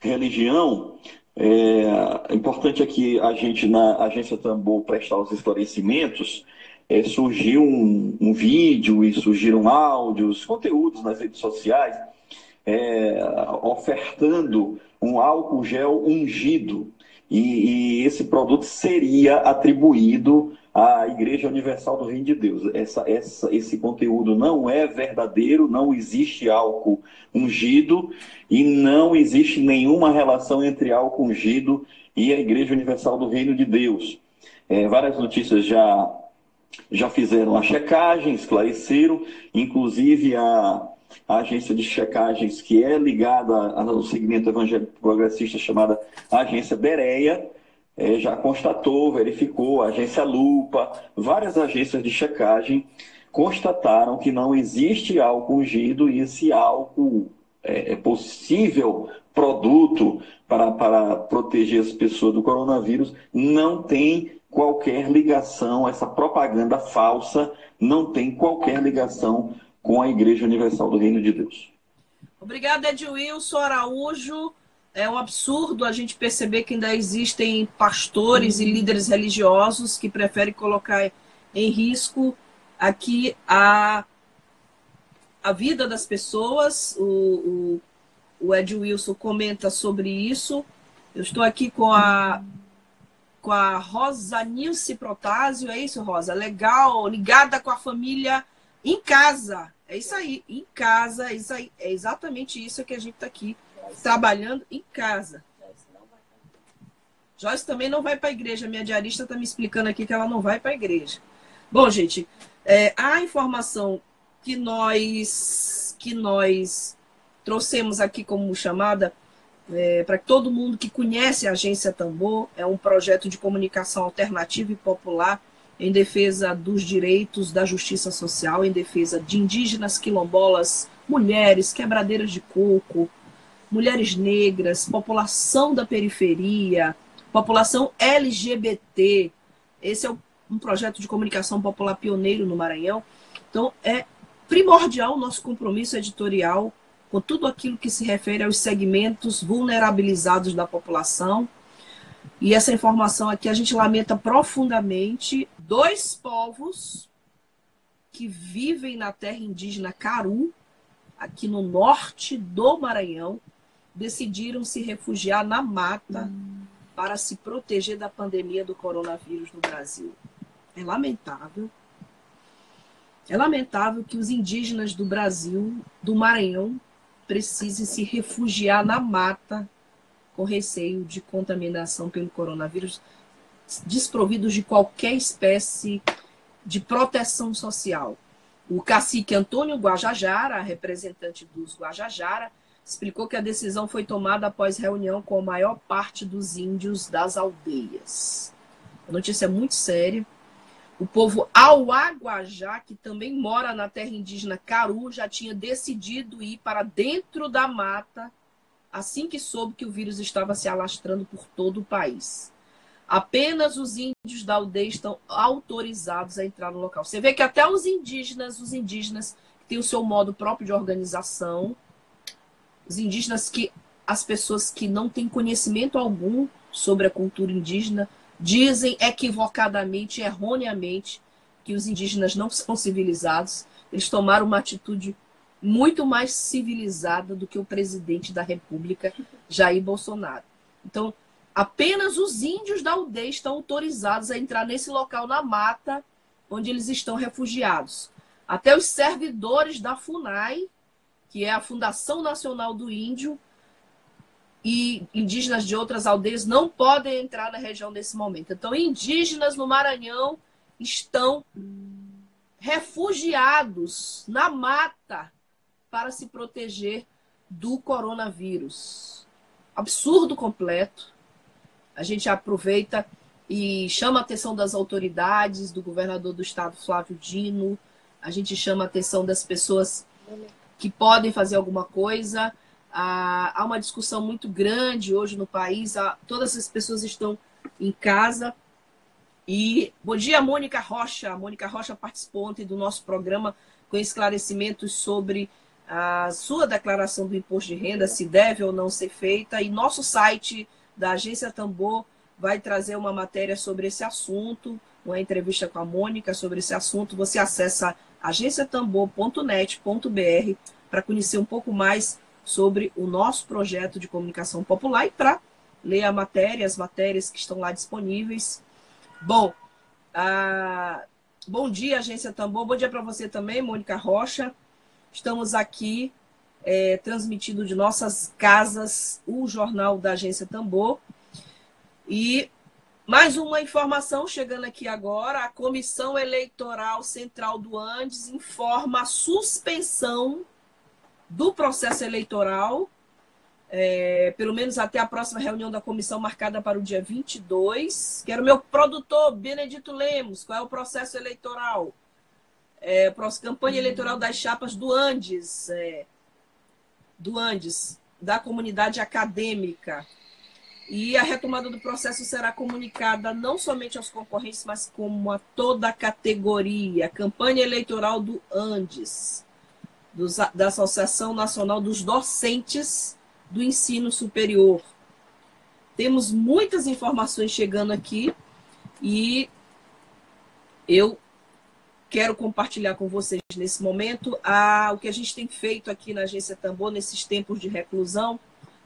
religião, é importante aqui a gente, na agência Tambor, prestar os esclarecimentos. É, surgiu um, um vídeo e surgiram áudios, conteúdos nas redes sociais é, ofertando um álcool gel ungido. E, e, esse produto seria atribuído à Igreja Universal do Reino de Deus. Essa, essa, esse conteúdo não é verdadeiro, não existe álcool ungido e não existe nenhuma relação entre álcool ungido e a Igreja Universal do Reino de Deus. É, várias notícias já, já fizeram a checagem, esclareceram, inclusive a a agência de checagens que é ligada ao segmento evangélico progressista chamada Agência Bereia, é, já constatou, verificou, a agência Lupa, várias agências de checagem constataram que não existe álcool ungido e esse álcool é, é possível produto para, para proteger as pessoas do coronavírus não tem qualquer ligação, essa propaganda falsa não tem qualquer ligação com a Igreja Universal do Reino de Deus. Obrigada, Edwilson Araújo. É um absurdo a gente perceber que ainda existem pastores e líderes religiosos que preferem colocar em risco aqui a, a vida das pessoas. O, o, o Ed Wilson comenta sobre isso. Eu estou aqui com a com a Rosa Nilce Protásio, é isso, Rosa? Legal, ligada com a família em casa. É isso aí, em casa, é, isso aí, é exatamente isso que a gente está aqui trabalhando em casa. Joyce também não vai para a igreja. Minha diarista está me explicando aqui que ela não vai para a igreja. Bom, gente, é, a informação que nós que nós trouxemos aqui como chamada é, para todo mundo que conhece a agência Tambor é um projeto de comunicação alternativa e popular em defesa dos direitos da justiça social, em defesa de indígenas, quilombolas, mulheres, quebradeiras de coco, mulheres negras, população da periferia, população LGBT. Esse é um projeto de comunicação popular pioneiro no Maranhão. Então, é primordial o nosso compromisso editorial com tudo aquilo que se refere aos segmentos vulnerabilizados da população. E essa informação aqui a gente lamenta profundamente dois povos que vivem na terra indígena Caru, aqui no norte do Maranhão, decidiram se refugiar na mata hum. para se proteger da pandemia do coronavírus no Brasil. É lamentável. É lamentável que os indígenas do Brasil, do Maranhão, precisem se refugiar na mata com receio de contaminação pelo coronavírus desprovidos de qualquer espécie de proteção social. O cacique Antônio Guajajara, representante dos Guajajara, explicou que a decisão foi tomada após reunião com a maior parte dos índios das aldeias. A notícia é muito séria. O povo Auaguajá, que também mora na terra indígena Caru, já tinha decidido ir para dentro da mata assim que soube que o vírus estava se alastrando por todo o país. Apenas os índios da aldeia estão autorizados a entrar no local. Você vê que até os indígenas, os indígenas têm o seu modo próprio de organização, os indígenas que as pessoas que não têm conhecimento algum sobre a cultura indígena dizem equivocadamente, erroneamente, que os indígenas não são civilizados. Eles tomaram uma atitude muito mais civilizada do que o presidente da República, Jair Bolsonaro. Então, apenas os índios da aldeia estão autorizados a entrar nesse local na mata onde eles estão refugiados. Até os servidores da FUNAI, que é a Fundação Nacional do Índio, e indígenas de outras aldeias não podem entrar na região nesse momento. Então, indígenas no Maranhão estão refugiados na mata para se proteger do coronavírus. Absurdo completo. A gente aproveita e chama a atenção das autoridades, do governador do estado, Flávio Dino. A gente chama a atenção das pessoas que podem fazer alguma coisa há uma discussão muito grande hoje no país, todas as pessoas estão em casa. E bom dia, Mônica Rocha. A Mônica Rocha participou ontem do nosso programa com esclarecimentos sobre a sua declaração do imposto de renda, se deve ou não ser feita. E nosso site da Agência Tambor vai trazer uma matéria sobre esse assunto, uma entrevista com a Mônica sobre esse assunto. Você acessa agenciatambor.net.br para conhecer um pouco mais sobre o nosso projeto de comunicação popular e para ler a matéria, as matérias que estão lá disponíveis. Bom, ah, bom dia, Agência Tambor. Bom dia para você também, Mônica Rocha. Estamos aqui é, transmitindo de nossas casas o jornal da Agência Tambor. E mais uma informação chegando aqui agora: a Comissão Eleitoral Central do Andes informa a suspensão do processo eleitoral, é, pelo menos até a próxima reunião da comissão marcada para o dia 22. Quero meu produtor, Benedito Lemos, qual é o processo eleitoral? É, campanha eleitoral das chapas do Andes, é, do Andes, da comunidade acadêmica. E a retomada do processo será comunicada não somente aos concorrentes, mas como a toda a categoria. Campanha eleitoral do Andes dos, da Associação Nacional dos Docentes do Ensino Superior. Temos muitas informações chegando aqui e eu quero compartilhar com vocês nesse momento a, o que a gente tem feito aqui na Agência Tambor nesses tempos de reclusão.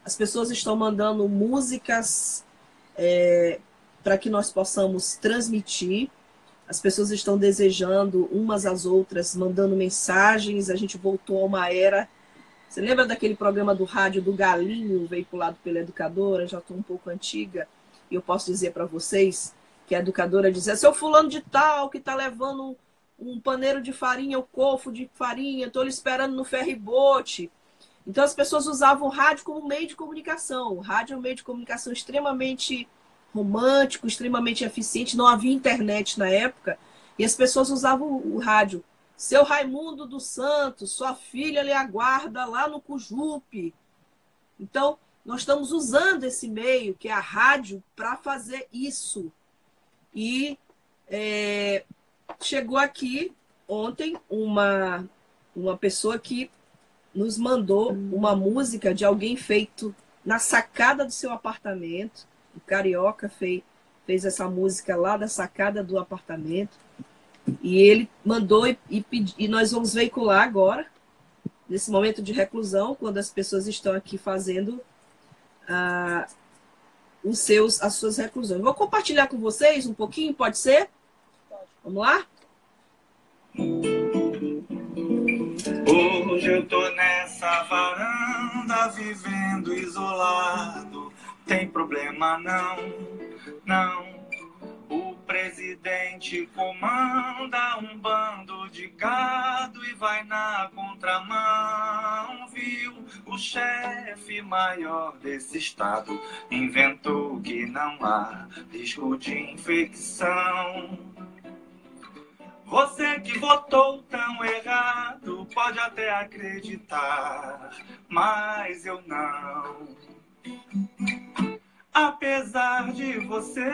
As pessoas estão mandando músicas é, para que nós possamos transmitir. As pessoas estão desejando umas às outras, mandando mensagens. A gente voltou a uma era. Você lembra daquele programa do rádio do Galinho, veiculado pela educadora? Já estou um pouco antiga. E eu posso dizer para vocês que a educadora dizia: seu fulano de tal que está levando um, paneiro de farinha, o um cofo de farinha, estou lhe esperando no ferribote. Então as pessoas usavam o rádio como meio de comunicação. O rádio é um meio de comunicação extremamente romântico, extremamente eficiente. Não havia internet na época e as pessoas usavam o rádio. Seu Raimundo dos Santos, sua filha lhe aguarda lá no Cujupe. Então, nós estamos usando esse meio, que é a rádio, para fazer isso. E é, chegou aqui ontem uma, uma pessoa que nos mandou uma música de alguém feito na sacada do seu apartamento o Carioca fez, fez essa música lá da sacada do apartamento. E ele mandou e, e, e nós vamos veicular agora, nesse momento de reclusão, quando as pessoas estão aqui fazendo ah, os seus, as suas reclusões. Vou compartilhar com vocês um pouquinho, pode ser? Vamos lá? Hoje eu tô nessa varanda vivendo isolado tem problema não, não. O presidente comanda um bando de gado e vai na contramão, viu? O chefe maior desse estado inventou que não há risco de infecção. Você que votou tão errado pode até acreditar, mas eu não. Apesar de você,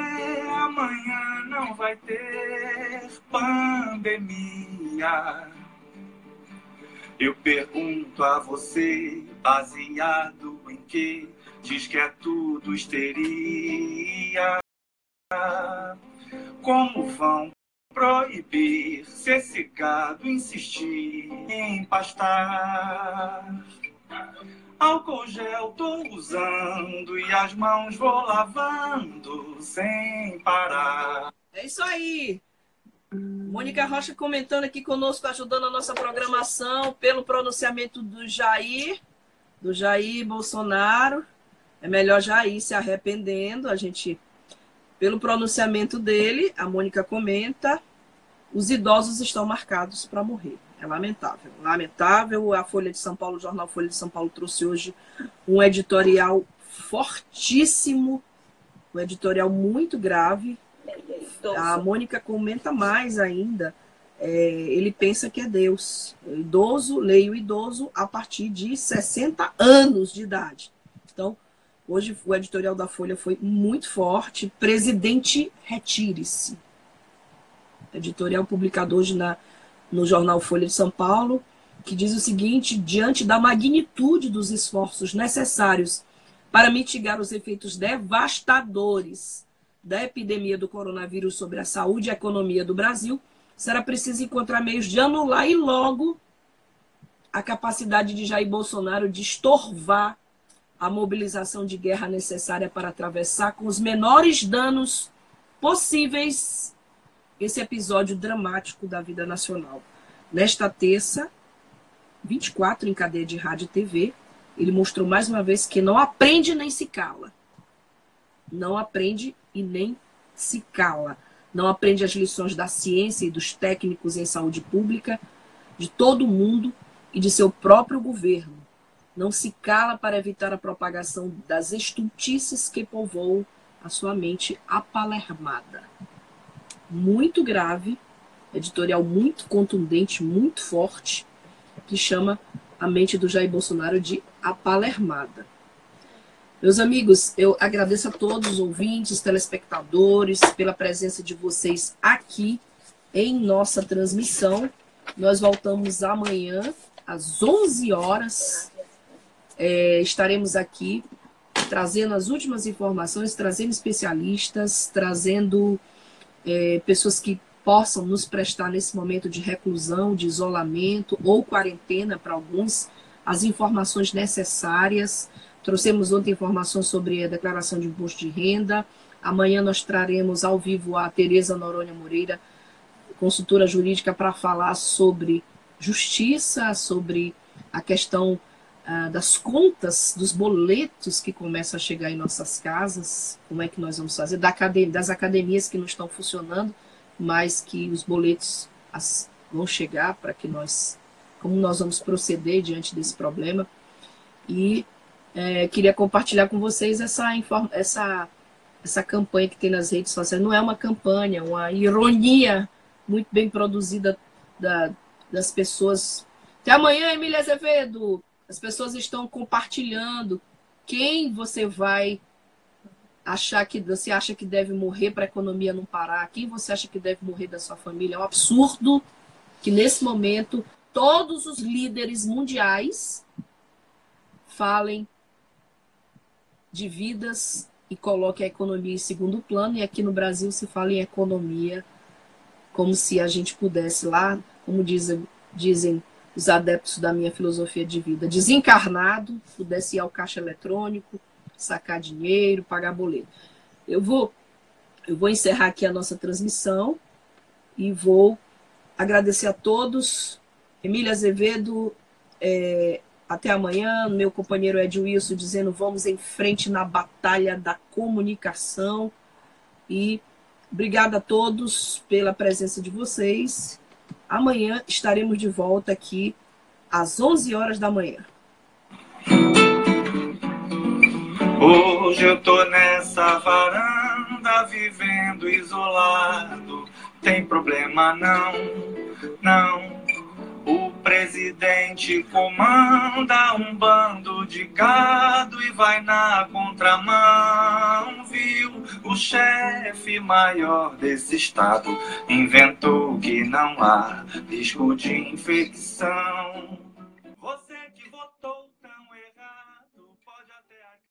amanhã não vai ter pandemia. Eu pergunto a você, baseado em que diz que é tudo histeria. Como vão proibir se esse gado insistir em pastar? Álcool gel tô usando e as mãos vou lavando sem parar. É isso aí. Mônica Rocha comentando aqui conosco, ajudando a nossa programação pelo pronunciamento do Jair, do Jair Bolsonaro. É melhor Jair se arrependendo. A gente, pelo pronunciamento dele, a Mônica comenta, os idosos estão marcados para morrer. É lamentável. Lamentável. A Folha de São Paulo, o jornal Folha de São Paulo trouxe hoje um editorial fortíssimo, um editorial muito grave. A Mônica comenta mais ainda. É, ele pensa que é Deus. Idoso, leio idoso a partir de 60 anos de idade. Hoje o editorial da Folha foi muito forte. Presidente, retire-se. Editorial publicado hoje na, no jornal Folha de São Paulo, que diz o seguinte: diante da magnitude dos esforços necessários para mitigar os efeitos devastadores da epidemia do coronavírus sobre a saúde e a economia do Brasil, será preciso encontrar meios de anular e logo a capacidade de Jair Bolsonaro de estorvar a mobilização de guerra necessária para atravessar com os menores danos possíveis esse episódio dramático da vida nacional. Nesta terça, 24 em cadeia de rádio e TV, ele mostrou mais uma vez que não aprende nem se cala. Não aprende e nem se cala. Não aprende as lições da ciência e dos técnicos em saúde pública, de todo mundo e de seu próprio governo. Não se cala para evitar a propagação das estultices que povoam a sua mente apalermada muito grave, editorial muito contundente, muito forte, que chama a mente do Jair Bolsonaro de apalermada. Meus amigos, eu agradeço a todos os ouvintes, telespectadores, pela presença de vocês aqui em nossa transmissão. Nós voltamos amanhã, às 11 horas. É, estaremos aqui trazendo as últimas informações, trazendo especialistas, trazendo é, pessoas que possam nos prestar nesse momento de reclusão, de isolamento ou quarentena para alguns, as informações necessárias. Trouxemos ontem informações sobre a declaração de imposto de renda. Amanhã nós traremos ao vivo a Tereza Noronha Moreira, consultora jurídica, para falar sobre justiça, sobre a questão ah, das contas, dos boletos que começam a chegar em nossas casas, como é que nós vamos fazer, da academia, das academias que não estão funcionando, mas que os boletos as, vão chegar para que nós, como nós vamos proceder diante desse problema. E é, queria compartilhar com vocês essa, essa, essa campanha que tem nas redes sociais. Não é uma campanha, uma ironia muito bem produzida da, das pessoas. Até amanhã, Emília Azevedo! As pessoas estão compartilhando quem você vai achar que você acha que deve morrer para a economia não parar, quem você acha que deve morrer da sua família. É um absurdo que nesse momento todos os líderes mundiais falem de vidas e coloquem a economia em segundo plano, e aqui no Brasil se fala em economia como se a gente pudesse lá, como dizem, dizem os adeptos da minha filosofia de vida, desencarnado, pudesse ir ao caixa eletrônico, sacar dinheiro, pagar boleto. Eu vou, eu vou encerrar aqui a nossa transmissão e vou agradecer a todos. Emília Azevedo, é, até amanhã. Meu companheiro Ed Wilson dizendo vamos em frente na batalha da comunicação. E Obrigada a todos pela presença de vocês. Amanhã estaremos de volta aqui às 11 horas da manhã. Hoje eu tô nessa varanda vivendo isolado. Tem problema não, não. O presidente comanda um bando de gado e vai na contramão, viu? O chefe maior desse estado inventou que não há risco de infecção.